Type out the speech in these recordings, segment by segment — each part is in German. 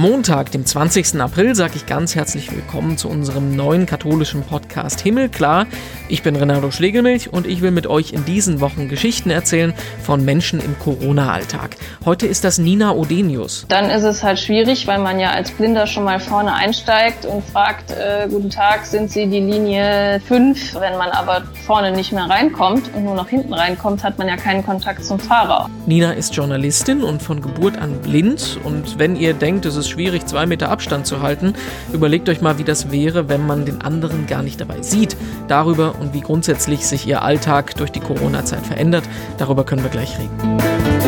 Montag, dem 20. April, sage ich ganz herzlich willkommen zu unserem neuen katholischen Podcast Himmelklar. Ich bin Renato Schlegelmilch und ich will mit euch in diesen Wochen Geschichten erzählen von Menschen im Corona-Alltag. Heute ist das Nina Odenius. Dann ist es halt schwierig, weil man ja als Blinder schon mal vorne einsteigt und fragt, äh, guten Tag, sind Sie die Linie 5? Wenn man aber vorne nicht mehr reinkommt und nur noch hinten reinkommt, hat man ja keinen Kontakt zum Fahrer. Nina ist Journalistin und von Geburt an blind und wenn ihr denkt, es ist schwierig, zwei Meter Abstand zu halten. Überlegt euch mal, wie das wäre, wenn man den anderen gar nicht dabei sieht. Darüber und wie grundsätzlich sich ihr Alltag durch die Corona-Zeit verändert, darüber können wir gleich reden.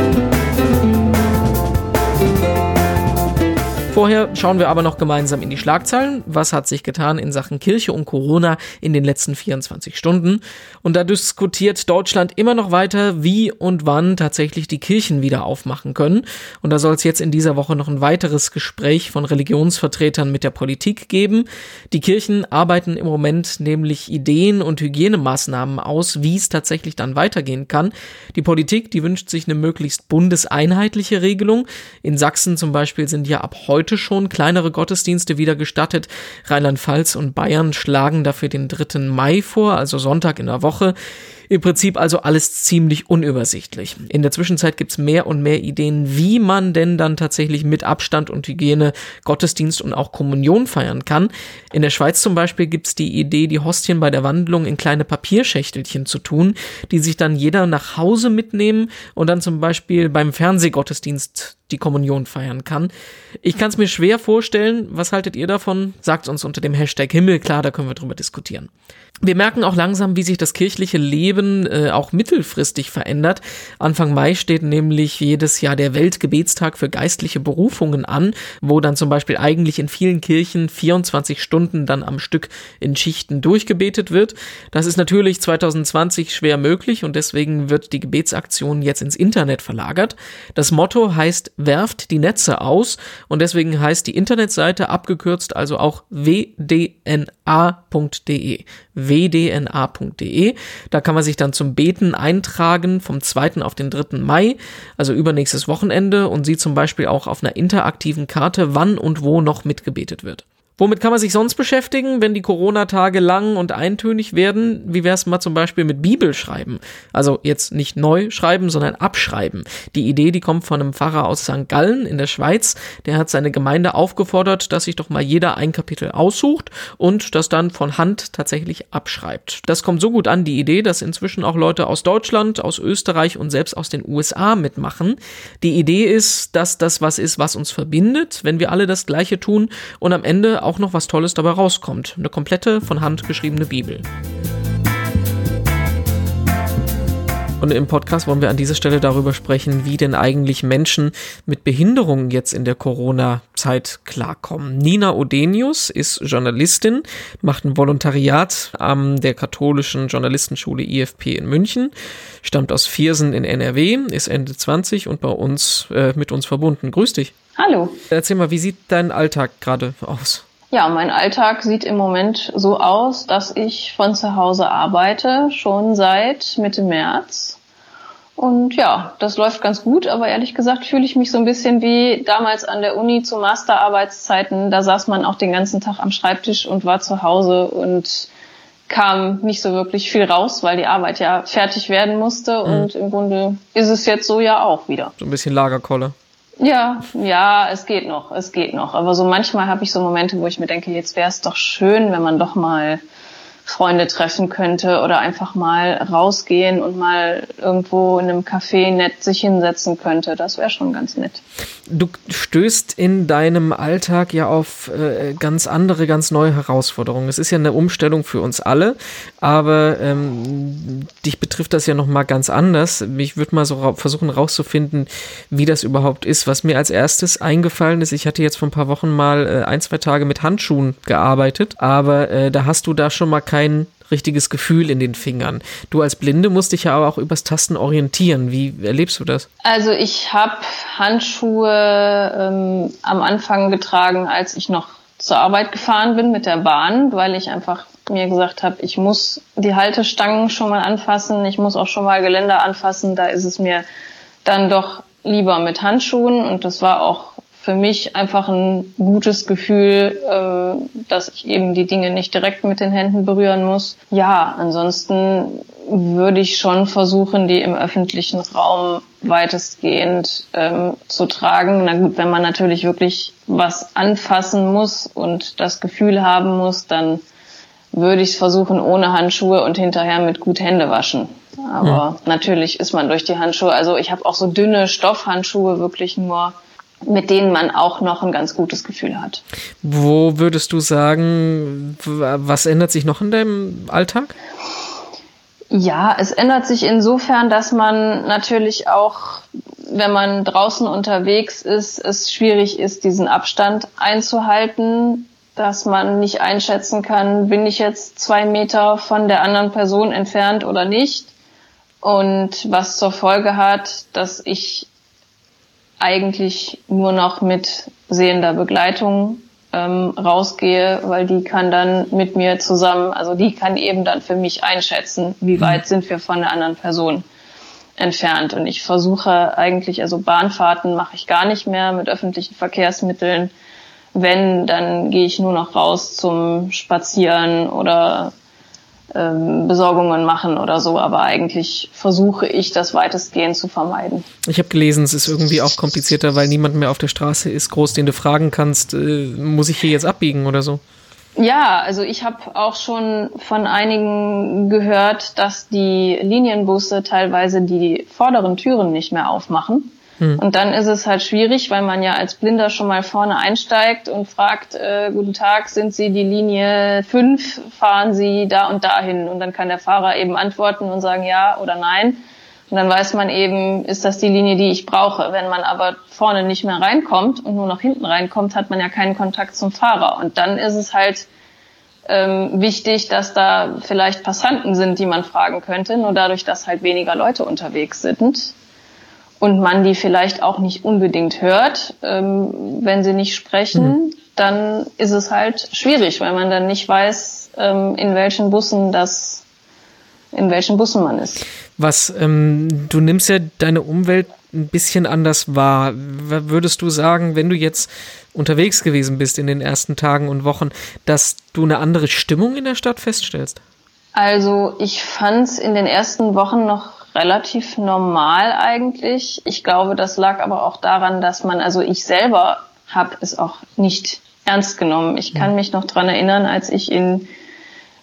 Vorher schauen wir aber noch gemeinsam in die Schlagzeilen. Was hat sich getan in Sachen Kirche und Corona in den letzten 24 Stunden? Und da diskutiert Deutschland immer noch weiter, wie und wann tatsächlich die Kirchen wieder aufmachen können. Und da soll es jetzt in dieser Woche noch ein weiteres Gespräch von Religionsvertretern mit der Politik geben. Die Kirchen arbeiten im Moment nämlich Ideen und Hygienemaßnahmen aus, wie es tatsächlich dann weitergehen kann. Die Politik, die wünscht sich eine möglichst bundeseinheitliche Regelung. In Sachsen zum Beispiel sind ja ab heute heute schon kleinere Gottesdienste wieder gestattet. Rheinland-Pfalz und Bayern schlagen dafür den 3. Mai vor, also Sonntag in der Woche. Im Prinzip also alles ziemlich unübersichtlich. In der Zwischenzeit gibt's mehr und mehr Ideen, wie man denn dann tatsächlich mit Abstand und Hygiene Gottesdienst und auch Kommunion feiern kann. In der Schweiz zum Beispiel gibt's die Idee, die Hostien bei der Wandlung in kleine Papierschächtelchen zu tun, die sich dann jeder nach Hause mitnehmen und dann zum Beispiel beim Fernsehgottesdienst die Kommunion feiern kann. Ich kann es mir schwer vorstellen. Was haltet ihr davon? Sagt uns unter dem Hashtag Himmel, klar, da können wir drüber diskutieren. Wir merken auch langsam, wie sich das kirchliche Leben äh, auch mittelfristig verändert. Anfang Mai steht nämlich jedes Jahr der Weltgebetstag für geistliche Berufungen an, wo dann zum Beispiel eigentlich in vielen Kirchen 24 Stunden dann am Stück in Schichten durchgebetet wird. Das ist natürlich 2020 schwer möglich und deswegen wird die Gebetsaktion jetzt ins Internet verlagert. Das Motto heißt werft die Netze aus und deswegen heißt die Internetseite abgekürzt also auch wdna.de wdna.de. Da kann man sich dann zum Beten eintragen vom 2. auf den 3. Mai, also übernächstes Wochenende und sieht zum Beispiel auch auf einer interaktiven Karte, wann und wo noch mitgebetet wird. Womit kann man sich sonst beschäftigen, wenn die Corona-Tage lang und eintönig werden? Wie wäre es mal zum Beispiel mit Bibel schreiben? Also jetzt nicht neu schreiben, sondern abschreiben. Die Idee, die kommt von einem Pfarrer aus St. Gallen in der Schweiz. Der hat seine Gemeinde aufgefordert, dass sich doch mal jeder ein Kapitel aussucht und das dann von Hand tatsächlich abschreibt. Das kommt so gut an, die Idee, dass inzwischen auch Leute aus Deutschland, aus Österreich und selbst aus den USA mitmachen. Die Idee ist, dass das was ist, was uns verbindet, wenn wir alle das Gleiche tun und am Ende auch noch was Tolles dabei rauskommt. Eine komplette von Hand geschriebene Bibel. Und im Podcast wollen wir an dieser Stelle darüber sprechen, wie denn eigentlich Menschen mit Behinderungen jetzt in der Corona-Zeit klarkommen. Nina Odenius ist Journalistin, macht ein Volontariat an der katholischen Journalistenschule IFP in München, stammt aus Viersen in NRW, ist Ende 20 und bei uns äh, mit uns verbunden. Grüß dich. Hallo. Erzähl mal, wie sieht dein Alltag gerade aus? Ja, mein Alltag sieht im Moment so aus, dass ich von zu Hause arbeite, schon seit Mitte März. Und ja, das läuft ganz gut, aber ehrlich gesagt fühle ich mich so ein bisschen wie damals an der Uni zu Masterarbeitszeiten. Da saß man auch den ganzen Tag am Schreibtisch und war zu Hause und kam nicht so wirklich viel raus, weil die Arbeit ja fertig werden musste. Mhm. Und im Grunde ist es jetzt so ja auch wieder. So ein bisschen Lagerkolle. Ja, ja, es geht noch, es geht noch. Aber so manchmal habe ich so Momente, wo ich mir denke, jetzt wäre es doch schön, wenn man doch mal Freunde treffen könnte oder einfach mal rausgehen und mal irgendwo in einem Café nett sich hinsetzen könnte. Das wäre schon ganz nett. Du stößt in deinem Alltag ja auf äh, ganz andere, ganz neue Herausforderungen. Es ist ja eine Umstellung für uns alle, aber ähm, dich betrifft das ja noch mal ganz anders. Ich würde mal so ra versuchen rauszufinden, wie das überhaupt ist. Was mir als erstes eingefallen ist, ich hatte jetzt vor ein paar Wochen mal äh, ein, zwei Tage mit Handschuhen gearbeitet, aber äh, da hast du da schon mal kein richtiges Gefühl in den Fingern. Du als Blinde musst dich ja aber auch übers Tasten orientieren. Wie erlebst du das? Also ich habe Handschuhe ähm, am Anfang getragen, als ich noch zur Arbeit gefahren bin mit der Bahn, weil ich einfach mir gesagt habe, ich muss die Haltestangen schon mal anfassen, ich muss auch schon mal Geländer anfassen. Da ist es mir dann doch lieber mit Handschuhen und das war auch für mich einfach ein gutes Gefühl, äh, dass ich eben die Dinge nicht direkt mit den Händen berühren muss. Ja, ansonsten würde ich schon versuchen, die im öffentlichen Raum weitestgehend ähm, zu tragen. Na gut, wenn man natürlich wirklich was anfassen muss und das Gefühl haben muss, dann würde ich es versuchen ohne Handschuhe und hinterher mit gut Hände waschen. Aber hm. natürlich ist man durch die Handschuhe, also ich habe auch so dünne Stoffhandschuhe wirklich nur, mit denen man auch noch ein ganz gutes Gefühl hat. Wo würdest du sagen, was ändert sich noch in deinem Alltag? Ja, es ändert sich insofern, dass man natürlich auch, wenn man draußen unterwegs ist, es schwierig ist, diesen Abstand einzuhalten, dass man nicht einschätzen kann, bin ich jetzt zwei Meter von der anderen Person entfernt oder nicht. Und was zur Folge hat, dass ich eigentlich nur noch mit sehender Begleitung ähm, rausgehe, weil die kann dann mit mir zusammen, also die kann eben dann für mich einschätzen, wie mhm. weit sind wir von der anderen Person entfernt. Und ich versuche eigentlich, also Bahnfahrten mache ich gar nicht mehr mit öffentlichen Verkehrsmitteln. Wenn, dann gehe ich nur noch raus zum Spazieren oder ähm, Besorgungen machen oder so, aber eigentlich versuche ich das weitestgehend zu vermeiden. Ich habe gelesen, es ist irgendwie auch komplizierter, weil niemand mehr auf der Straße ist, groß, den du fragen kannst, äh, muss ich hier jetzt abbiegen oder so? Ja, also ich habe auch schon von einigen gehört, dass die Linienbusse teilweise die vorderen Türen nicht mehr aufmachen hm. Und dann ist es halt schwierig, weil man ja als Blinder schon mal vorne einsteigt und fragt, äh, guten Tag, sind Sie die Linie 5, fahren Sie da und dahin? Und dann kann der Fahrer eben antworten und sagen ja oder nein. Und dann weiß man eben, ist das die Linie, die ich brauche. Wenn man aber vorne nicht mehr reinkommt und nur noch hinten reinkommt, hat man ja keinen Kontakt zum Fahrer. Und dann ist es halt ähm, wichtig, dass da vielleicht Passanten sind, die man fragen könnte. Nur dadurch, dass halt weniger Leute unterwegs sind, und man die vielleicht auch nicht unbedingt hört, ähm, wenn sie nicht sprechen, mhm. dann ist es halt schwierig, weil man dann nicht weiß, ähm, in welchen Bussen das, in welchen Bussen man ist. Was, ähm, du nimmst ja deine Umwelt ein bisschen anders wahr. Würdest du sagen, wenn du jetzt unterwegs gewesen bist in den ersten Tagen und Wochen, dass du eine andere Stimmung in der Stadt feststellst? Also ich fand es in den ersten Wochen noch relativ normal eigentlich. Ich glaube, das lag aber auch daran, dass man, also ich selber habe es auch nicht ernst genommen. Ich kann mich noch dran erinnern, als ich in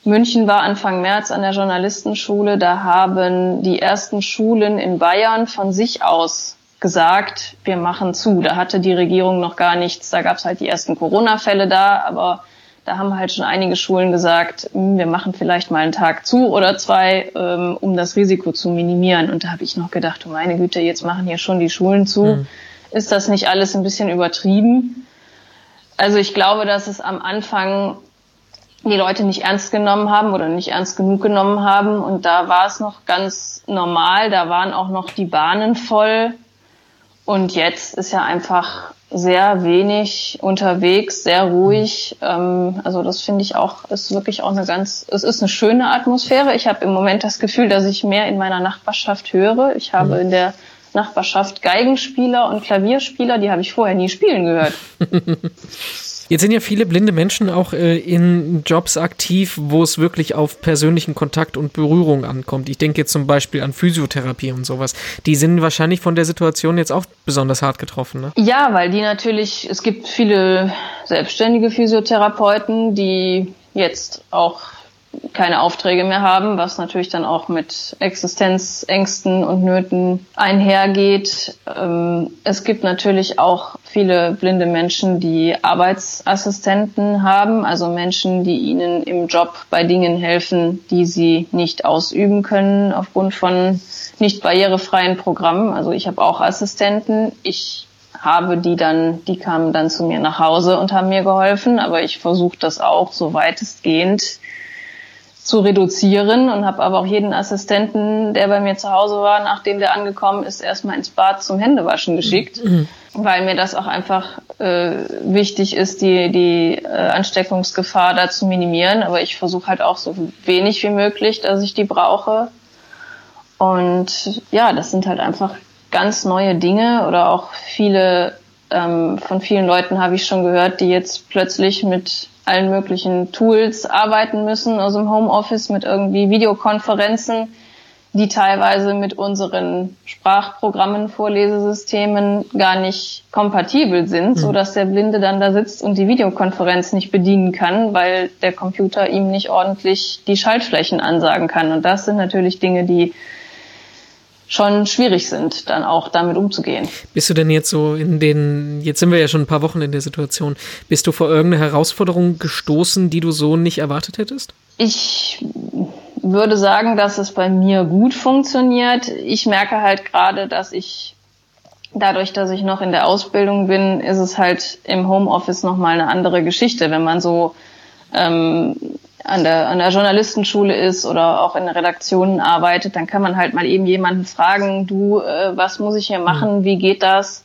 München war Anfang März an der Journalistenschule, da haben die ersten Schulen in Bayern von sich aus gesagt, wir machen zu. Da hatte die Regierung noch gar nichts. Da gab es halt die ersten Corona-Fälle da, aber da haben halt schon einige Schulen gesagt, hm, wir machen vielleicht mal einen Tag zu oder zwei, ähm, um das Risiko zu minimieren. Und da habe ich noch gedacht, oh meine Güte, jetzt machen hier schon die Schulen zu. Mhm. Ist das nicht alles ein bisschen übertrieben? Also ich glaube, dass es am Anfang die Leute nicht ernst genommen haben oder nicht ernst genug genommen haben. Und da war es noch ganz normal. Da waren auch noch die Bahnen voll. Und jetzt ist ja einfach sehr wenig unterwegs, sehr ruhig. Ähm, also das finde ich auch, ist wirklich auch eine ganz, es ist eine schöne Atmosphäre. Ich habe im Moment das Gefühl, dass ich mehr in meiner Nachbarschaft höre. Ich habe mhm. in der Nachbarschaft Geigenspieler und Klavierspieler, die habe ich vorher nie spielen gehört. Jetzt sind ja viele blinde Menschen auch äh, in Jobs aktiv, wo es wirklich auf persönlichen Kontakt und Berührung ankommt. Ich denke jetzt zum Beispiel an Physiotherapie und sowas. Die sind wahrscheinlich von der Situation jetzt auch besonders hart getroffen. Ne? Ja, weil die natürlich, es gibt viele selbstständige Physiotherapeuten, die jetzt auch keine Aufträge mehr haben, was natürlich dann auch mit Existenzängsten und Nöten einhergeht. Ähm, es gibt natürlich auch viele blinde Menschen, die Arbeitsassistenten haben, also Menschen, die ihnen im Job bei Dingen helfen, die sie nicht ausüben können aufgrund von nicht barrierefreien Programmen. Also ich habe auch Assistenten. Ich habe die dann, die kamen dann zu mir nach Hause und haben mir geholfen, aber ich versuche das auch so weitestgehend zu reduzieren und habe aber auch jeden Assistenten, der bei mir zu Hause war, nachdem der angekommen ist, erstmal ins Bad zum Händewaschen geschickt, mhm. weil mir das auch einfach äh, wichtig ist, die, die äh, Ansteckungsgefahr da zu minimieren. Aber ich versuche halt auch so wenig wie möglich, dass ich die brauche. Und ja, das sind halt einfach ganz neue Dinge oder auch viele ähm, von vielen Leuten habe ich schon gehört, die jetzt plötzlich mit allen möglichen Tools arbeiten müssen aus dem Homeoffice mit irgendwie Videokonferenzen die teilweise mit unseren Sprachprogrammen, Vorlesesystemen gar nicht kompatibel sind, mhm. so dass der Blinde dann da sitzt und die Videokonferenz nicht bedienen kann, weil der Computer ihm nicht ordentlich die Schaltflächen ansagen kann. Und das sind natürlich Dinge, die schon schwierig sind, dann auch damit umzugehen. Bist du denn jetzt so in den, jetzt sind wir ja schon ein paar Wochen in der Situation, bist du vor irgendeine Herausforderung gestoßen, die du so nicht erwartet hättest? Ich würde sagen, dass es bei mir gut funktioniert. Ich merke halt gerade, dass ich dadurch, dass ich noch in der Ausbildung bin, ist es halt im Homeoffice nochmal eine andere Geschichte, wenn man so ähm, an der, an der Journalistenschule ist oder auch in Redaktionen arbeitet, dann kann man halt mal eben jemanden fragen, du, äh, was muss ich hier machen, wie geht das?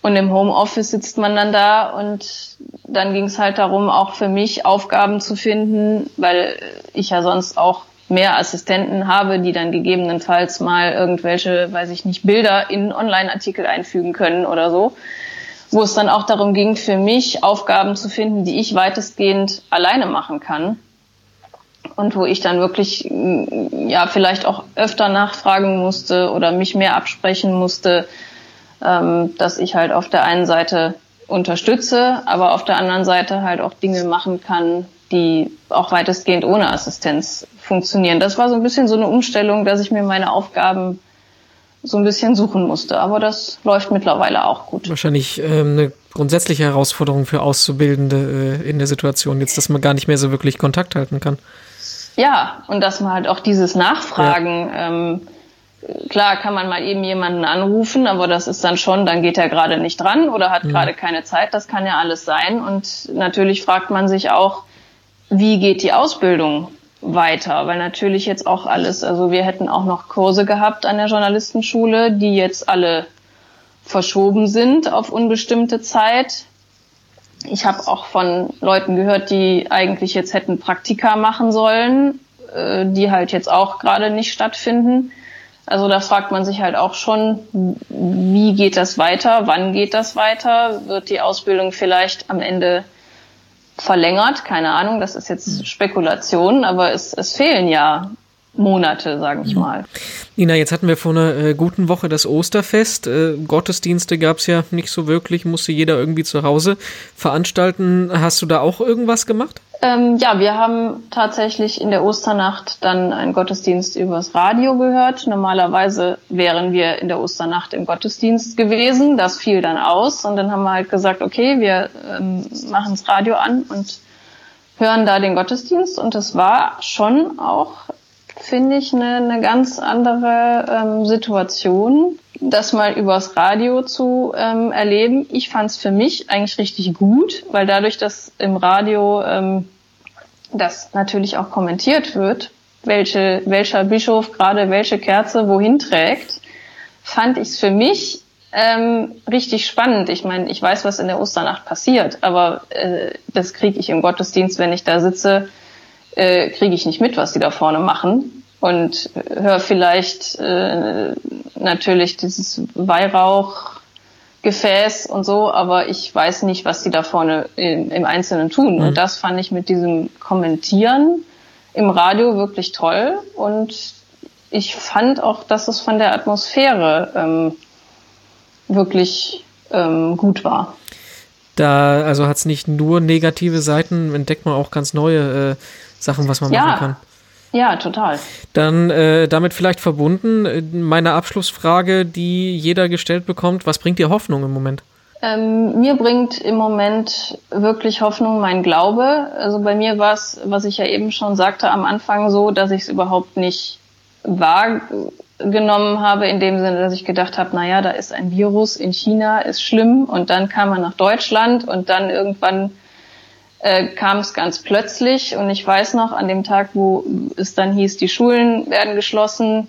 Und im Homeoffice sitzt man dann da und dann ging es halt darum, auch für mich Aufgaben zu finden, weil ich ja sonst auch mehr Assistenten habe, die dann gegebenenfalls mal irgendwelche, weiß ich nicht, Bilder in Online-Artikel einfügen können oder so, wo es dann auch darum ging, für mich Aufgaben zu finden, die ich weitestgehend alleine machen kann und wo ich dann wirklich ja vielleicht auch öfter nachfragen musste oder mich mehr absprechen musste, ähm, dass ich halt auf der einen Seite unterstütze, aber auf der anderen Seite halt auch Dinge machen kann, die auch weitestgehend ohne Assistenz funktionieren. Das war so ein bisschen so eine Umstellung, dass ich mir meine Aufgaben so ein bisschen suchen musste. Aber das läuft mittlerweile auch gut. Wahrscheinlich ähm, eine grundsätzliche Herausforderung für Auszubildende äh, in der Situation jetzt, dass man gar nicht mehr so wirklich Kontakt halten kann. Ja, und dass man halt auch dieses Nachfragen, ja. ähm, klar kann man mal eben jemanden anrufen, aber das ist dann schon, dann geht er gerade nicht dran oder hat mhm. gerade keine Zeit, das kann ja alles sein. Und natürlich fragt man sich auch, wie geht die Ausbildung weiter? Weil natürlich jetzt auch alles, also wir hätten auch noch Kurse gehabt an der Journalistenschule, die jetzt alle verschoben sind auf unbestimmte Zeit. Ich habe auch von Leuten gehört, die eigentlich jetzt hätten Praktika machen sollen, äh, die halt jetzt auch gerade nicht stattfinden. Also da fragt man sich halt auch schon, wie geht das weiter, wann geht das weiter, wird die Ausbildung vielleicht am Ende verlängert, keine Ahnung, das ist jetzt hm. Spekulation, aber es, es fehlen ja Monate, sage ich hm. mal. Nina, jetzt hatten wir vor einer äh, guten Woche das Osterfest. Äh, Gottesdienste gab es ja nicht so wirklich, musste jeder irgendwie zu Hause veranstalten. Hast du da auch irgendwas gemacht? Ähm, ja, wir haben tatsächlich in der Osternacht dann einen Gottesdienst übers Radio gehört. Normalerweise wären wir in der Osternacht im Gottesdienst gewesen. Das fiel dann aus und dann haben wir halt gesagt, okay, wir ähm, machen das Radio an und hören da den Gottesdienst. Und es war schon auch, finde ich, eine, eine ganz andere ähm, Situation, das mal übers Radio zu ähm, erleben. Ich fand es für mich eigentlich richtig gut, weil dadurch, dass im Radio ähm, das natürlich auch kommentiert wird, welche, welcher Bischof gerade welche Kerze wohin trägt, fand ich es für mich ähm, richtig spannend. Ich meine, ich weiß, was in der Osternacht passiert, aber äh, das kriege ich im Gottesdienst, wenn ich da sitze, äh, kriege ich nicht mit, was die da vorne machen und höre vielleicht äh, natürlich dieses Weihrauch Gefäß und so, aber ich weiß nicht, was die da vorne im, im Einzelnen tun. Mhm. Und das fand ich mit diesem Kommentieren im Radio wirklich toll. Und ich fand auch, dass es von der Atmosphäre ähm, wirklich ähm, gut war. Da, also hat es nicht nur negative Seiten, entdeckt man auch ganz neue äh, Sachen, was man ja, machen kann. Ja, total. Dann äh, damit vielleicht verbunden äh, meine Abschlussfrage, die jeder gestellt bekommt. Was bringt dir Hoffnung im Moment? Ähm, mir bringt im Moment wirklich Hoffnung mein Glaube. Also bei mir war es, was ich ja eben schon sagte, am Anfang so, dass ich es überhaupt nicht wahrgenommen habe, in dem Sinne, dass ich gedacht habe, naja, da ist ein Virus in China, ist schlimm und dann kam man nach Deutschland und dann irgendwann äh, kam es ganz plötzlich und ich weiß noch, an dem Tag, wo es dann hieß, die Schulen werden geschlossen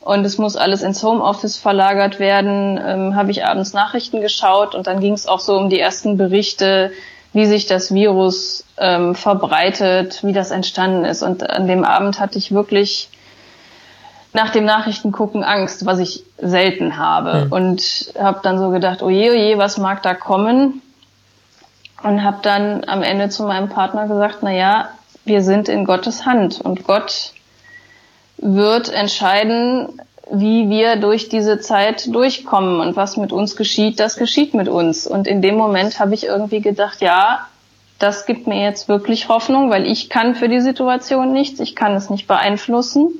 und es muss alles ins Homeoffice verlagert werden, ähm, habe ich abends Nachrichten geschaut und dann ging es auch so um die ersten Berichte, wie sich das Virus ähm, verbreitet, wie das entstanden ist. Und an dem Abend hatte ich wirklich nach dem Nachrichtengucken Angst, was ich selten habe. Mhm. Und habe dann so gedacht, oje, oje, was mag da kommen? Und habe dann am Ende zu meinem Partner gesagt, na ja, wir sind in Gottes Hand und Gott wird entscheiden, wie wir durch diese Zeit durchkommen und was mit uns geschieht, das geschieht mit uns. Und in dem Moment habe ich irgendwie gedacht, ja, das gibt mir jetzt wirklich Hoffnung, weil ich kann für die Situation nichts, ich kann es nicht beeinflussen.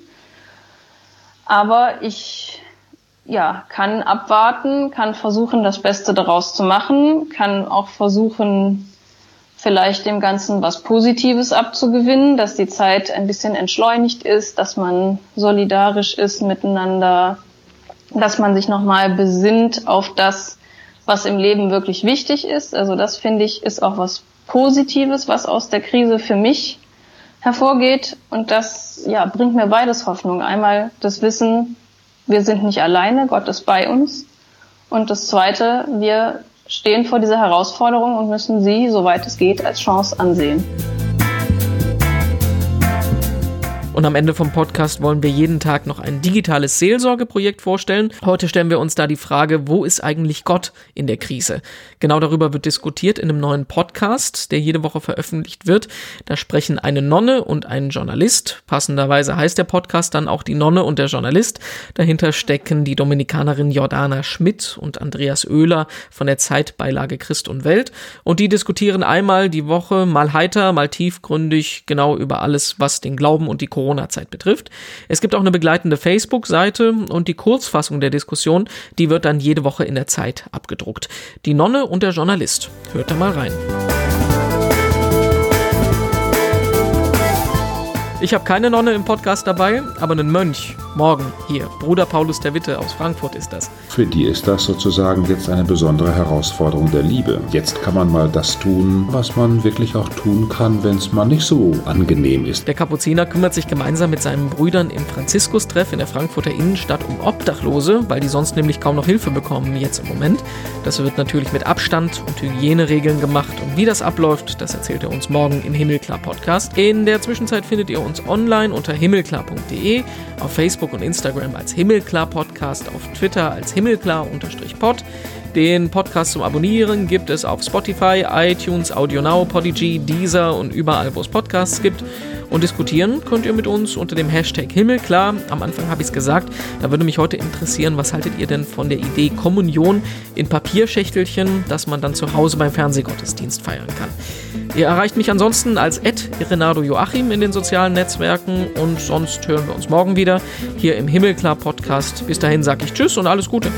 Aber ich ja, kann abwarten, kann versuchen, das Beste daraus zu machen, kann auch versuchen, vielleicht dem Ganzen was Positives abzugewinnen, dass die Zeit ein bisschen entschleunigt ist, dass man solidarisch ist miteinander, dass man sich nochmal besinnt auf das, was im Leben wirklich wichtig ist. Also das finde ich ist auch was Positives, was aus der Krise für mich hervorgeht. Und das ja, bringt mir beides Hoffnung. Einmal das Wissen, wir sind nicht alleine, Gott ist bei uns. Und das Zweite, wir stehen vor dieser Herausforderung und müssen sie, soweit es geht, als Chance ansehen. Und am Ende vom Podcast wollen wir jeden Tag noch ein digitales Seelsorgeprojekt vorstellen. Heute stellen wir uns da die Frage, wo ist eigentlich Gott in der Krise? Genau darüber wird diskutiert in einem neuen Podcast, der jede Woche veröffentlicht wird. Da sprechen eine Nonne und ein Journalist. Passenderweise heißt der Podcast dann auch die Nonne und der Journalist. Dahinter stecken die Dominikanerin Jordana Schmidt und Andreas Oehler von der Zeitbeilage Christ und Welt. Und die diskutieren einmal die Woche, mal heiter, mal tiefgründig, genau über alles, was den Glauben und die Corona-Zeit betrifft. Es gibt auch eine begleitende Facebook-Seite und die Kurzfassung der Diskussion, die wird dann jede Woche in der Zeit abgedruckt. Die Nonne und der Journalist. Hört da mal rein. Ich habe keine Nonne im Podcast dabei, aber einen Mönch. Morgen hier. Bruder Paulus der Witte aus Frankfurt ist das. Für die ist das sozusagen jetzt eine besondere Herausforderung der Liebe. Jetzt kann man mal das tun, was man wirklich auch tun kann, wenn es mal nicht so angenehm ist. Der Kapuziner kümmert sich gemeinsam mit seinen Brüdern im Franziskus-Treff in der Frankfurter Innenstadt um Obdachlose, weil die sonst nämlich kaum noch Hilfe bekommen jetzt im Moment. Das wird natürlich mit Abstand und Hygieneregeln gemacht. Und wie das abläuft, das erzählt er uns morgen im Himmelklar-Podcast. In der Zwischenzeit findet ihr uns uns online unter himmelklar.de, auf Facebook und Instagram als Himmelklar Podcast, auf Twitter als Himmelklar-Pod. Den Podcast zum Abonnieren gibt es auf Spotify, iTunes, AudioNow, Podigy, Deezer und überall, wo es Podcasts gibt. Und diskutieren könnt ihr mit uns unter dem Hashtag Himmelklar. Am Anfang habe ich es gesagt. Da würde mich heute interessieren, was haltet ihr denn von der Idee Kommunion in Papierschächtelchen, dass man dann zu Hause beim Fernsehgottesdienst feiern kann? Ihr erreicht mich ansonsten als Renato Joachim in den sozialen Netzwerken und sonst hören wir uns morgen wieder hier im Himmelklar Podcast. Bis dahin sage ich Tschüss und alles Gute.